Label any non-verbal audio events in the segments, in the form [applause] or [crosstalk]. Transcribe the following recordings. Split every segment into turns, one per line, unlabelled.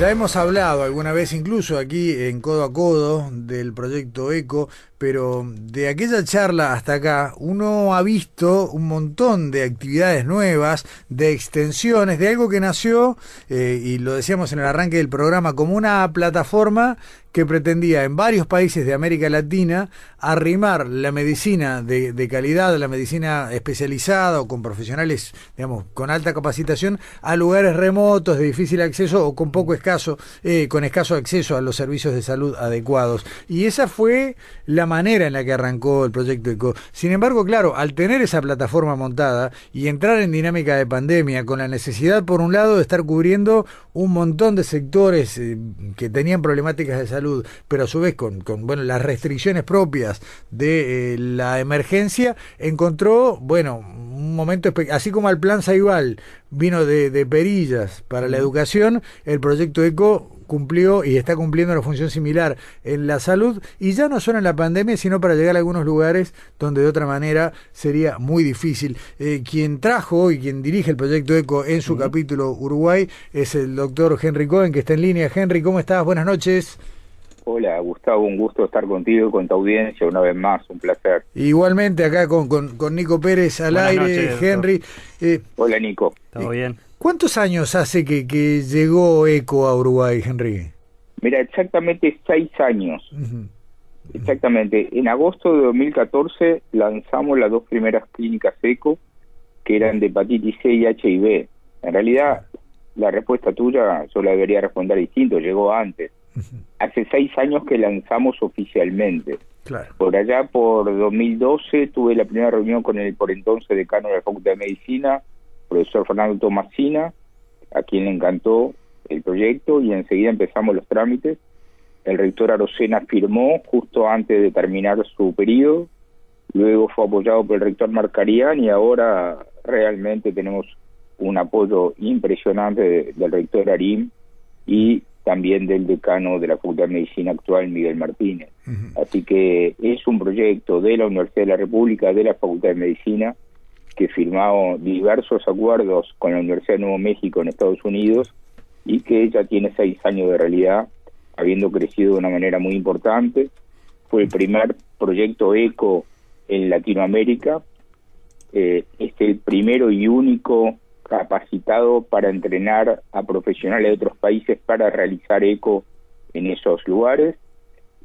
Ya hemos hablado alguna vez incluso aquí en Codo a Codo del proyecto ECO, pero de aquella charla hasta acá uno ha visto un montón de actividades nuevas, de extensiones, de algo que nació, eh, y lo decíamos en el arranque del programa, como una plataforma que pretendía en varios países de América Latina arrimar la medicina de, de, calidad, la medicina especializada o con profesionales, digamos, con alta capacitación a lugares remotos, de difícil acceso o con poco escaso, eh, con escaso acceso a los servicios de salud adecuados. Y esa fue la manera en la que arrancó el proyecto ECO. Sin embargo, claro, al tener esa plataforma montada y entrar en dinámica de pandemia, con la necesidad, por un lado, de estar cubriendo un montón de sectores eh, que tenían problemáticas de salud, pero a su vez con, con bueno, las restricciones propias de eh, la emergencia, encontró, bueno, un momento, así como el plan Saibal vino de, de perillas para la educación, el proyecto ECO cumplió y está cumpliendo una función similar en la salud y ya no solo en la pandemia, sino para llegar a algunos lugares donde de otra manera sería muy difícil. Eh, quien trajo y quien dirige el proyecto ECO en su capítulo Uruguay es el doctor Henry Cohen, que está en línea. Henry, ¿cómo estás? Buenas noches.
Hola Gustavo, un gusto estar contigo y con tu audiencia una vez más, un placer.
Igualmente acá con, con, Nico Pérez al aire, Henry.
Eh, Hola Nico.
¿Todo bien?
¿Cuántos años hace que, que llegó ECO a Uruguay, Henry?
Mira, exactamente seis años. Exactamente. En agosto de 2014 lanzamos las dos primeras clínicas ECO, que eran de hepatitis C y HIV. En realidad, la respuesta tuya yo la debería responder distinto, llegó antes. Hace seis años que lanzamos oficialmente. Por allá, por 2012, tuve la primera reunión con el por entonces decano de la Facultad de Medicina, profesor Fernando Tomasina, a quien le encantó el proyecto y enseguida empezamos los trámites. El rector Arocena firmó justo antes de terminar su periodo, luego fue apoyado por el rector Marcarián y ahora realmente tenemos un apoyo impresionante del rector Arim y también del decano de la Facultad de Medicina actual, Miguel Martínez. Así que es un proyecto de la Universidad de la República, de la Facultad de Medicina, que firmado diversos acuerdos con la Universidad de Nuevo México en Estados Unidos y que ya tiene seis años de realidad, habiendo crecido de una manera muy importante. Fue el primer proyecto ECO en Latinoamérica, eh, es el primero y único capacitado para entrenar a profesionales de otros países para realizar ECO en esos lugares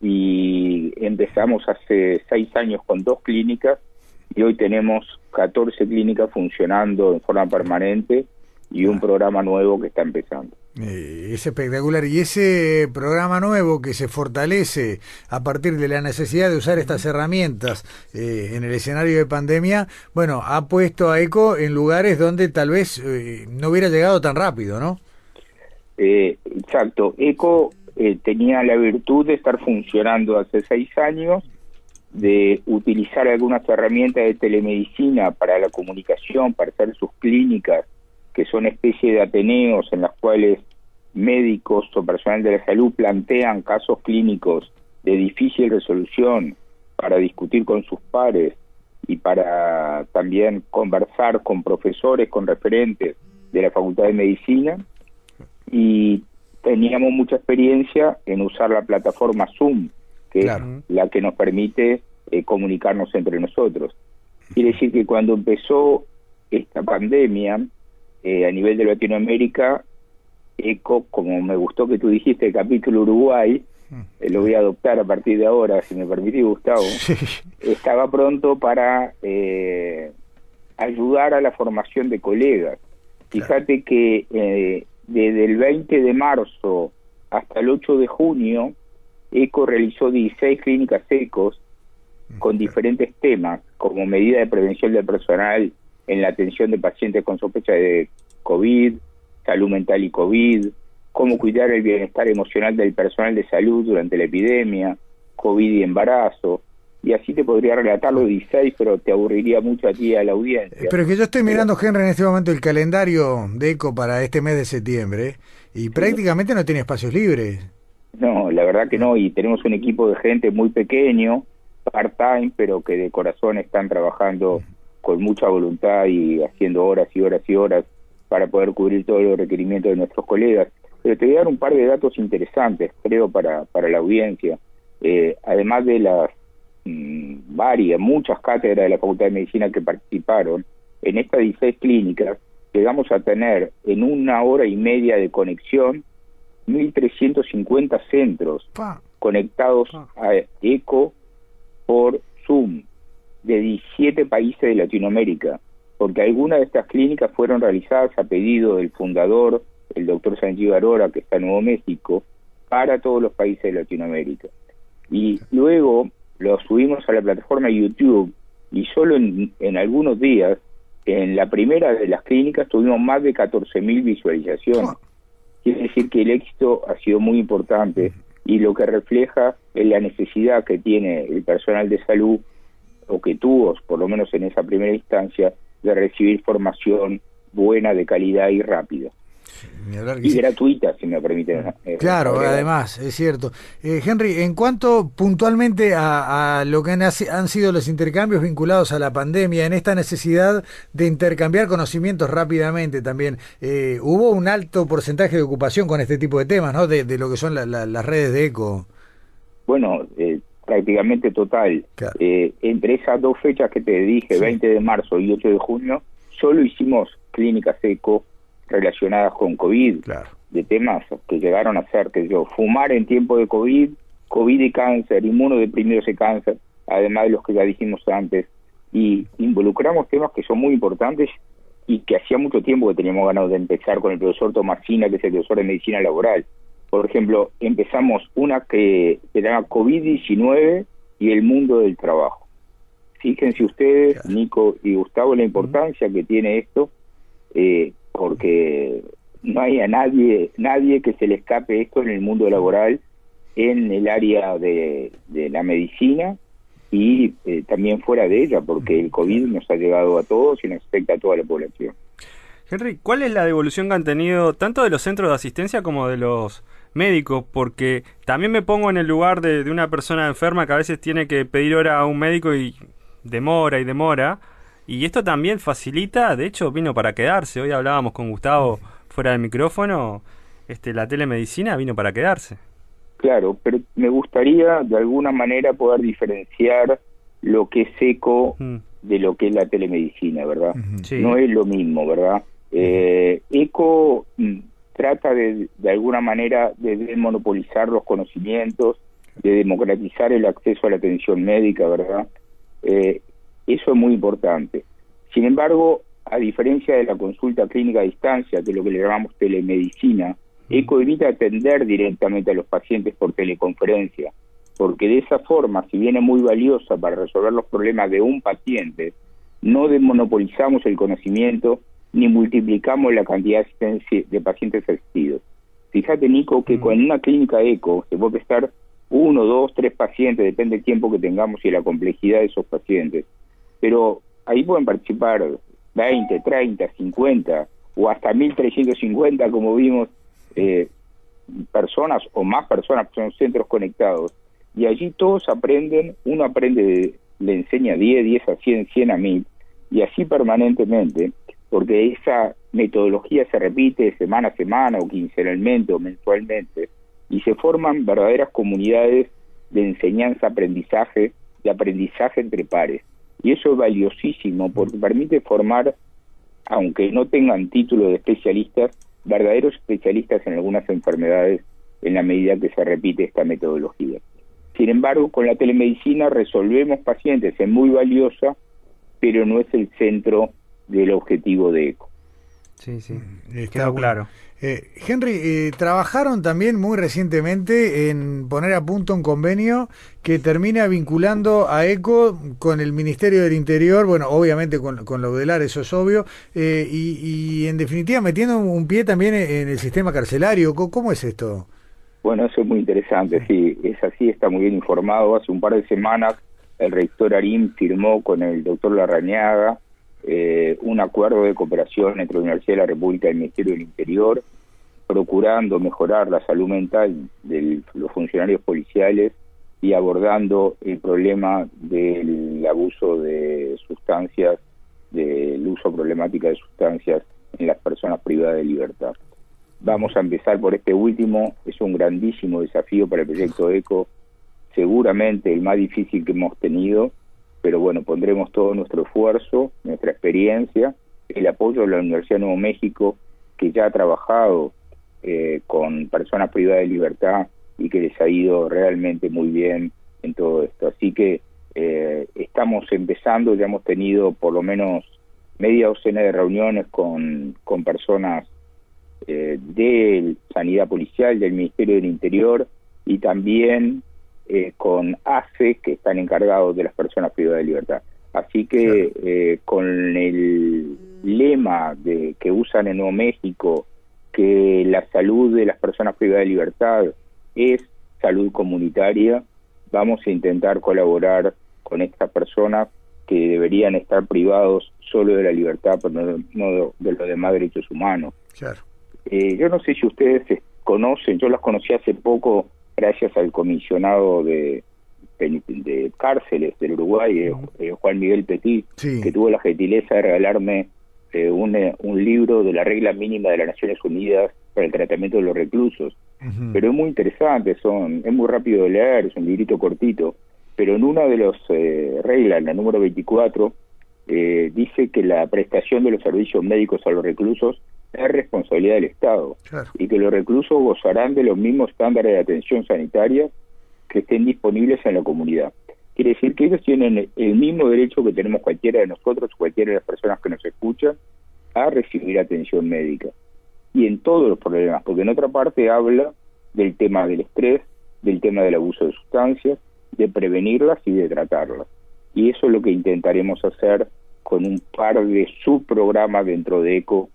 y empezamos hace seis años con dos clínicas y hoy tenemos 14 clínicas funcionando en forma permanente y un programa nuevo que está empezando.
Eh, es espectacular. Y ese programa nuevo que se fortalece a partir de la necesidad de usar estas herramientas eh, en el escenario de pandemia, bueno, ha puesto a ECO en lugares donde tal vez eh, no hubiera llegado tan rápido, ¿no?
exacto. ECO tenía la virtud de estar funcionando hace seis años de utilizar algunas herramientas de telemedicina para la comunicación, para hacer sus clínicas, que son especie de ateneos en las cuales médicos o personal de la salud plantean casos clínicos de difícil resolución para discutir con sus pares y para también conversar con profesores, con referentes de la Facultad de Medicina. Y teníamos mucha experiencia en usar la plataforma Zoom, que es la que nos permite eh, comunicarnos entre nosotros. Quiere decir que cuando empezó esta pandemia eh, a nivel de Latinoamérica, ECO, como me gustó que tú dijiste, el capítulo Uruguay, eh, lo voy a adoptar a partir de ahora, si me permite Gustavo, estaba pronto para eh, ayudar a la formación de colegas. Fíjate que eh, desde el 20 de marzo hasta el 8 de junio, ECO realizó 16 clínicas ECOS con diferentes temas, como medida de prevención del personal en la atención de pacientes con sospecha de COVID, salud mental y COVID, cómo cuidar el bienestar emocional del personal de salud durante la epidemia, COVID y embarazo. Y así te podría relatar los 16, pero te aburriría mucho a ti a la audiencia.
Pero que yo estoy mirando, Henry, en este momento el calendario de ECO para este mes de septiembre y prácticamente no tiene espacios libres.
No, la verdad que no, y tenemos un equipo de gente muy pequeño, part-time, pero que de corazón están trabajando con mucha voluntad y haciendo horas y horas y horas para poder cubrir todos los requerimientos de nuestros colegas. Pero te voy a dar un par de datos interesantes, creo, para, para la audiencia. Eh, además de las mm, varias, muchas cátedras de la Facultad de Medicina que participaron, en estas 16 clínicas llegamos a tener en una hora y media de conexión 1.350 centros conectados a ECO por Zoom de 17 países de Latinoamérica, porque algunas de estas clínicas fueron realizadas a pedido del fundador, el doctor Sanjiv Arora, que está en Nuevo México, para todos los países de Latinoamérica. Y luego lo subimos a la plataforma YouTube y solo en, en algunos días, en la primera de las clínicas, tuvimos más de 14.000 visualizaciones. Quiere decir que el éxito ha sido muy importante y lo que refleja es la necesidad que tiene el personal de salud o que tuvo, por lo menos en esa primera instancia, de recibir formación buena, de calidad y rápida. y gratuita, si me permiten.
Eh, claro, además, es cierto. Eh, Henry, en cuanto puntualmente a, lo que han, han, sido los intercambios vinculados a la pandemia, en esta necesidad de intercambiar conocimientos rápidamente también, eh, hubo un alto porcentaje de ocupación con este tipo de temas, ¿no? De, lo que son las redes de eco.
Bueno, eh, prácticamente total. Eh, entre esas dos fechas que te dije, 20 de marzo y 8 de junio, solo hicimos clínicas eco relacionadas con COVID, de temas que llegaron a ser, que yo, fumar en tiempo de COVID, COVID y cáncer, inmunodeprimidos y cáncer, además de los que ya dijimos antes, y involucramos temas que son muy importantes y que hacía mucho tiempo que teníamos ganas de empezar con el profesor Tomasina, que es el profesor de medicina laboral por ejemplo, empezamos una que llama COVID-19 y el mundo del trabajo. Fíjense ustedes, Nico y Gustavo, la importancia que tiene esto, eh, porque no hay a nadie, nadie que se le escape esto en el mundo laboral, en el área de, la medicina y eh, también fuera de ella, porque el COVID nos ha llegado a todos y nos afecta a toda la población.
Henry, ¿cuál es la devolución que han tenido tanto de los centros de asistencia como de los médico, porque también me pongo en el lugar de, una persona enferma que a veces tiene que pedir hora a un médico y demora y demora. Y esto también facilita, de hecho vino para quedarse. Hoy hablábamos con Gustavo fuera del micrófono, este, la telemedicina vino para quedarse.
Claro, pero me gustaría de alguna manera poder diferenciar lo que es eco mm. de lo que es la telemedicina, ¿verdad? No es lo mismo, ¿verdad? Eh, eco mm, trata de, de alguna manera de desmonopolizar los conocimientos, de democratizar el acceso a la atención médica, ¿verdad? Eh, eso es muy importante. Sin embargo, a diferencia de la consulta clínica a distancia, de lo que le llamamos telemedicina, ECO evita atender directamente a los pacientes por teleconferencia, porque de esa forma, si bien es muy valiosa para resolver los problemas de un paciente, no desmonopolizamos el conocimiento ni multiplicamos la cantidad de pacientes asistidos. Fíjate, Nico, que mm. con una clínica ECO se puede estar uno, dos, tres pacientes, depende del tiempo que tengamos y la complejidad de esos pacientes. Pero ahí pueden participar 20, 30, 50 o hasta 1350, como vimos, eh, personas o más personas, son centros conectados. Y allí todos aprenden, uno aprende, le enseña 10, 10 a 100, 100 a 1000, y así permanentemente porque esa metodología se repite semana a semana o quincenalmente o mensualmente y se forman verdaderas comunidades de enseñanza, aprendizaje, de aprendizaje entre pares. Y eso es valiosísimo porque permite formar, aunque no tengan título de especialistas, verdaderos especialistas en algunas enfermedades en la medida que se repite esta metodología. Sin embargo, con la telemedicina resolvemos pacientes, es muy valiosa, pero no es el centro del objetivo de ECO.
Sí, sí, mm, quedó claro.
Eh, Henry, eh, trabajaron también muy recientemente en poner a punto un convenio que termina vinculando a ECO con el Ministerio del Interior, bueno, obviamente con, con lo del eso es obvio, eh, y, en definitiva metiendo un pie también en el sistema carcelario. ¿Cómo, es esto?
Bueno, eso es muy interesante, sí, es así, está muy bien informado. Hace un par de semanas el rector Arim firmó con el doctor Larrañaga eh, un acuerdo de cooperación entre la Universidad de la República y el Ministerio del Interior, procurando mejorar la salud mental de los funcionarios policiales y abordando el problema del abuso de sustancias, del uso problemática de sustancias en las personas privadas de libertad. Vamos a empezar por este último, es un grandísimo desafío para el proyecto ECO, seguramente el más difícil que hemos tenido, pero bueno, pondremos todo nuestro esfuerzo, nuestra experiencia, el apoyo de la Universidad de Nuevo México, que ya ha trabajado eh, con personas privadas de libertad y que les ha ido realmente muy bien en todo esto. Así que eh, estamos empezando, ya hemos tenido por lo menos media docena de reuniones con, con personas eh, de sanidad policial, del Ministerio del Interior y también eh, con ACE, que están encargados de las personas privadas de libertad. Así que eh, con el lema de que usan en Nuevo México, que la salud de las personas privadas de libertad es salud comunitaria, vamos a intentar colaborar con estas personas que deberían estar privados solo de la libertad, pero no, de los demás derechos humanos. Eh, yo no sé si ustedes conocen, yo las conocí hace poco gracias al comisionado de, de, cárceles del Uruguay, eh, eh, Juan Miguel Petit, que tuvo la gentileza de regalarme eh, un, un, libro de la regla mínima de las Naciones Unidas para el tratamiento de los reclusos. Pero es muy interesante, son es muy rápido de leer, es un librito cortito, pero en una de las reglas, la número 24, dice que la prestación de los servicios médicos a los reclusos es responsabilidad del Estado y que los reclusos gozarán de los mismos estándares de atención sanitaria que estén disponibles en la comunidad. Quiere decir que ellos tienen el mismo derecho que tenemos cualquiera de nosotros, cualquiera de las personas que nos escuchan, a recibir atención médica. Y en todos los problemas, porque en otra parte habla del tema del estrés, del tema del abuso de sustancias, de prevenirlas y de tratarlas. Y eso es lo que intentaremos hacer con un par de subprogramas dentro de ECO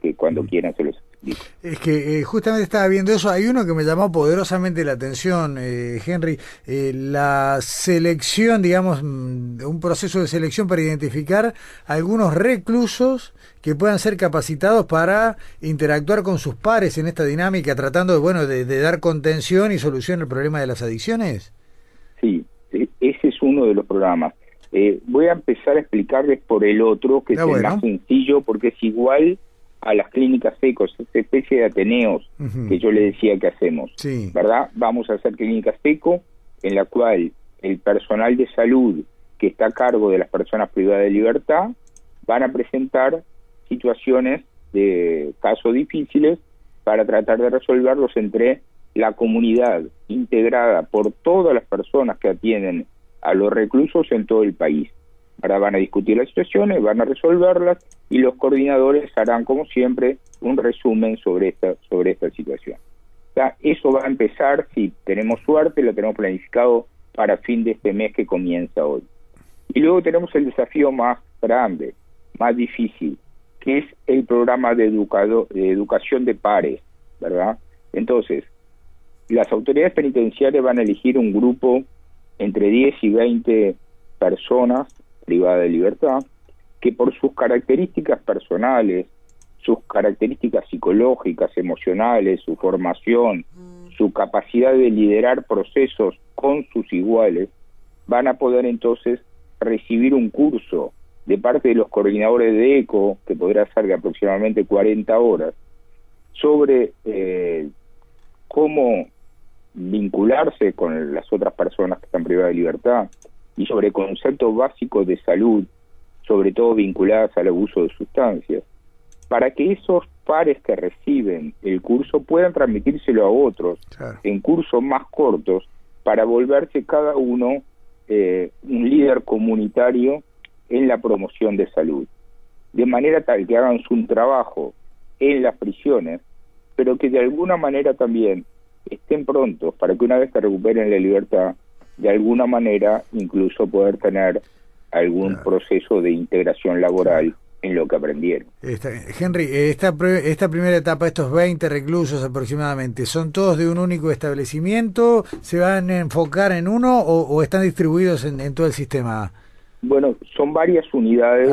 que cuando mm. quieran se los explico.
Es que eh, justamente estaba viendo eso, hay uno que me llamó poderosamente la atención, eh, Henry, eh, la selección, digamos, mm, un proceso de selección para identificar algunos reclusos que puedan ser capacitados para interactuar con sus pares en esta dinámica, tratando de, bueno, de, dar contención y solución al problema de las adicciones.
Sí, e, ese es uno de los programas. voy a empezar a explicarles por el otro, que ah, es el más sencillo, porque es igual a las clínicas secos, esa especie de ateneos que yo le decía que hacemos, ¿verdad? Vamos a hacer clínicas seco en la cual el personal de salud que está a cargo de las personas privadas de libertad van a presentar situaciones de casos difíciles para tratar de resolverlos entre la comunidad integrada por todas las personas que atienden a los reclusos en todo el país. Ahora van a discutir las situaciones, van a resolverlas y los coordinadores harán, como siempre, un resumen sobre esta, sobre esta situación. eso va a empezar, si tenemos suerte, lo tenemos planificado para fin de este mes que comienza hoy. Y luego tenemos el desafío más grande, más difícil, que es el programa de, educado, de educación de pares, ¿verdad? Entonces, las autoridades penitenciarias van a elegir un grupo entre 10 y 20 personas privada de libertad, que por sus características personales, sus características psicológicas, emocionales, su formación, su capacidad de liderar procesos con sus iguales, van a poder entonces recibir un curso de parte de los coordinadores de ECO, que podrá ser de aproximadamente 40 horas, sobre eh, cómo vincularse con las otras personas que están privadas de libertad, y sobre conceptos básicos de salud, sobre todo vinculados al abuso de sustancias, para que esos pares que reciben el curso puedan transmitírselo a otros en cursos más cortos para volverse cada uno eh, un líder comunitario en la promoción de salud. De manera tal que hagan su trabajo en las prisiones, pero que de alguna manera también estén prontos para que una vez que recuperen la libertad, de alguna manera incluso poder tener algún proceso de integración laboral en lo que aprendieron.
Henry, esta, esta primera etapa, estos 20 reclusos aproximadamente, ¿son todos de un único establecimiento? ¿Se van a enfocar en uno o, están distribuidos en, todo el sistema?
Bueno, son varias unidades.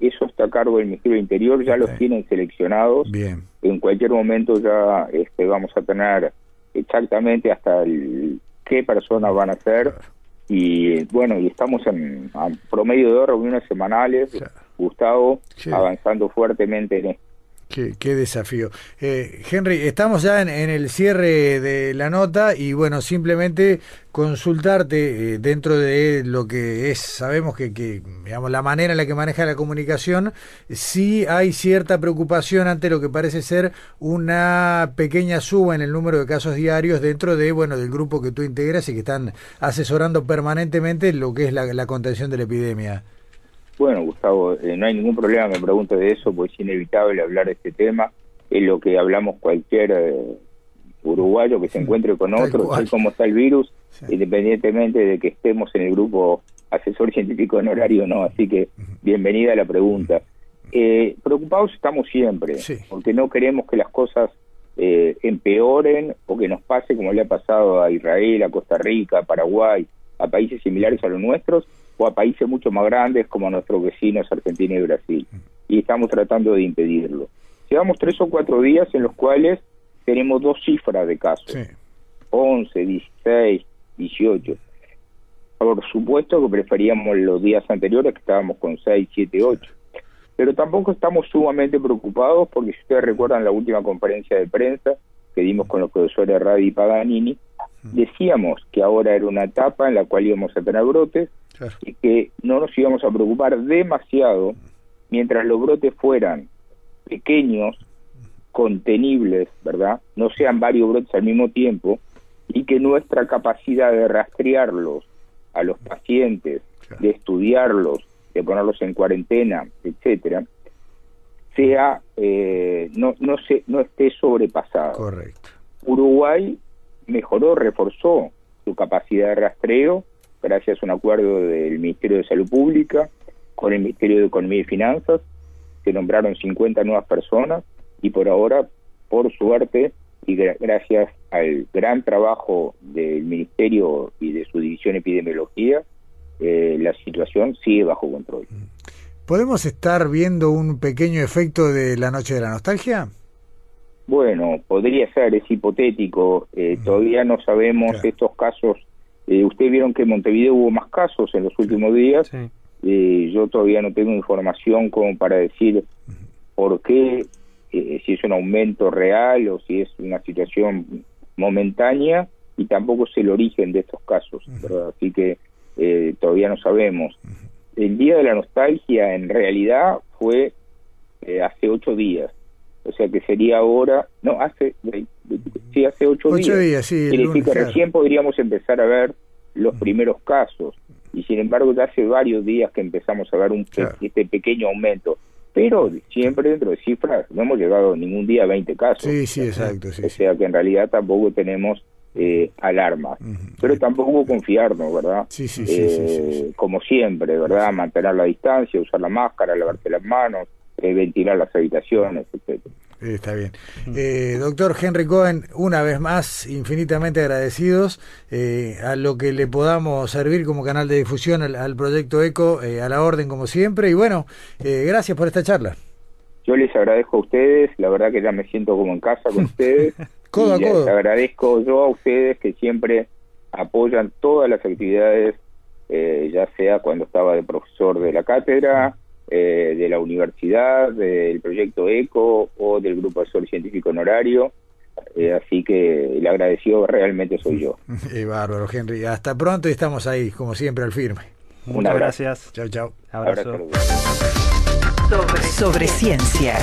Eso está a cargo del Ministerio del Interior, ya los tienen seleccionados.
Bien.
En cualquier momento ya este, vamos a tener exactamente hasta el, qué personas van a ser. Y bueno, y estamos en promedio de dos reuniones semanales. Gustavo, avanzando fuertemente en esto.
Qué, desafío. Eh, Henry, estamos ya en, el cierre de la nota y bueno, simplemente consultarte eh, dentro de lo que es, sabemos que, que, digamos, la manera en la que maneja la comunicación, si hay cierta preocupación ante lo que parece ser una pequeña suba en el número de casos diarios dentro de, bueno, del grupo que tú integras y que están asesorando permanentemente lo que es la contención de la epidemia.
Bueno, Gustavo, eh, no hay ningún problema, me pregunto de eso, porque es inevitable hablar de este tema. Es lo que hablamos cualquier eh, uruguayo que se encuentre con otro, tal como está el virus, independientemente de que estemos en el grupo asesor [laughs] científico en horario o no. Así que bienvenida a la pregunta. Eh, preocupados estamos siempre, porque no queremos que las cosas empeoren o que nos pase como le ha pasado a Israel, a Costa Rica, a Paraguay, a países similares a los nuestros, o a países mucho más grandes como nuestros vecinos Argentina y Brasil. Y estamos tratando de impedirlo. Llevamos tres o cuatro días en los cuales tenemos dos cifras de casos. 11, 16, 18. Por supuesto que preferíamos los días anteriores que estábamos con 6, 7, 8. Pero tampoco estamos sumamente preocupados porque si ustedes recuerdan la última conferencia de prensa que dimos con los profesores Radi y Paganini, decíamos que ahora era una etapa en la cual íbamos a tener brotes, y que no nos íbamos a preocupar demasiado mientras los brotes fueran pequeños, contenibles, ¿verdad? No sean varios brotes al mismo tiempo y que nuestra capacidad de rastrearlos a los pacientes, de estudiarlos, de ponerlos en cuarentena, etcétera, sea eh, no no se no esté sobrepasado.
Correcto.
Uruguay mejoró, reforzó su capacidad de rastreo gracias a un acuerdo del Ministerio de Salud Pública con el Ministerio de Economía y Finanzas. Se nombraron 50 nuevas personas y por ahora, por suerte, y gracias al gran trabajo del Ministerio y de su división epidemiología, eh, la situación sigue bajo control.
¿Podemos estar viendo un pequeño efecto de la noche de la nostalgia?
Bueno, podría ser, es hipotético. Eh, todavía no sabemos estos casos eh, Ustedes vieron que en Montevideo hubo más casos en los últimos días. Eh, yo todavía no tengo información como para decir por qué, eh, si es un aumento real o si es una situación momentánea, y tampoco sé el origen de estos casos. Así que eh, todavía no sabemos. El Día de la Nostalgia en realidad fue hace ocho días. O sea que sería ahora, no, hace, sí, hace ocho, días.
sí.
Quiere decir que recién podríamos empezar a ver los primeros casos. Y sin embargo, ya hace varios días que empezamos a ver un este pequeño aumento. Pero siempre dentro de cifras, no hemos llegado ningún día a 20 casos.
Sí, sí, exacto. Sí,
o sea que en realidad tampoco tenemos eh, alarmas. Pero tampoco confiarnos, ¿verdad?
Sí, sí, sí, eh,
Como siempre, ¿verdad? Mantener la distancia, usar la máscara, lavarte las manos, eh, ventilar las habitaciones, etcétera.
Está bien. Eh, doctor Henry Cohen, una vez más, infinitamente agradecidos eh, a lo que le podamos servir como canal de difusión al, proyecto ECO, eh, a la orden como siempre. Y bueno, gracias por esta charla.
Yo les agradezco a ustedes, la verdad que ya me siento como en casa con [laughs] ustedes. [laughs]
codo a codo.
Les agradezco yo a ustedes que siempre apoyan todas las actividades, ya sea cuando estaba de profesor de la cátedra eh, de la universidad, del proyecto ECO o del Grupo Asesor Científico Honorario. Eh, así que el agradecido realmente soy yo. [laughs]
Eh, bárbaro, Henry. Hasta pronto y estamos ahí, como siempre, al firme.
Muchas gracias.
Chao, chao.
Sobre, sobre ciencia.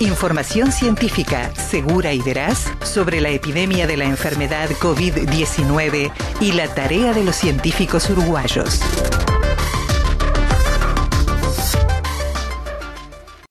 Información científica segura y veraz sobre la epidemia de la enfermedad COVID-19 y la tarea de los científicos uruguayos.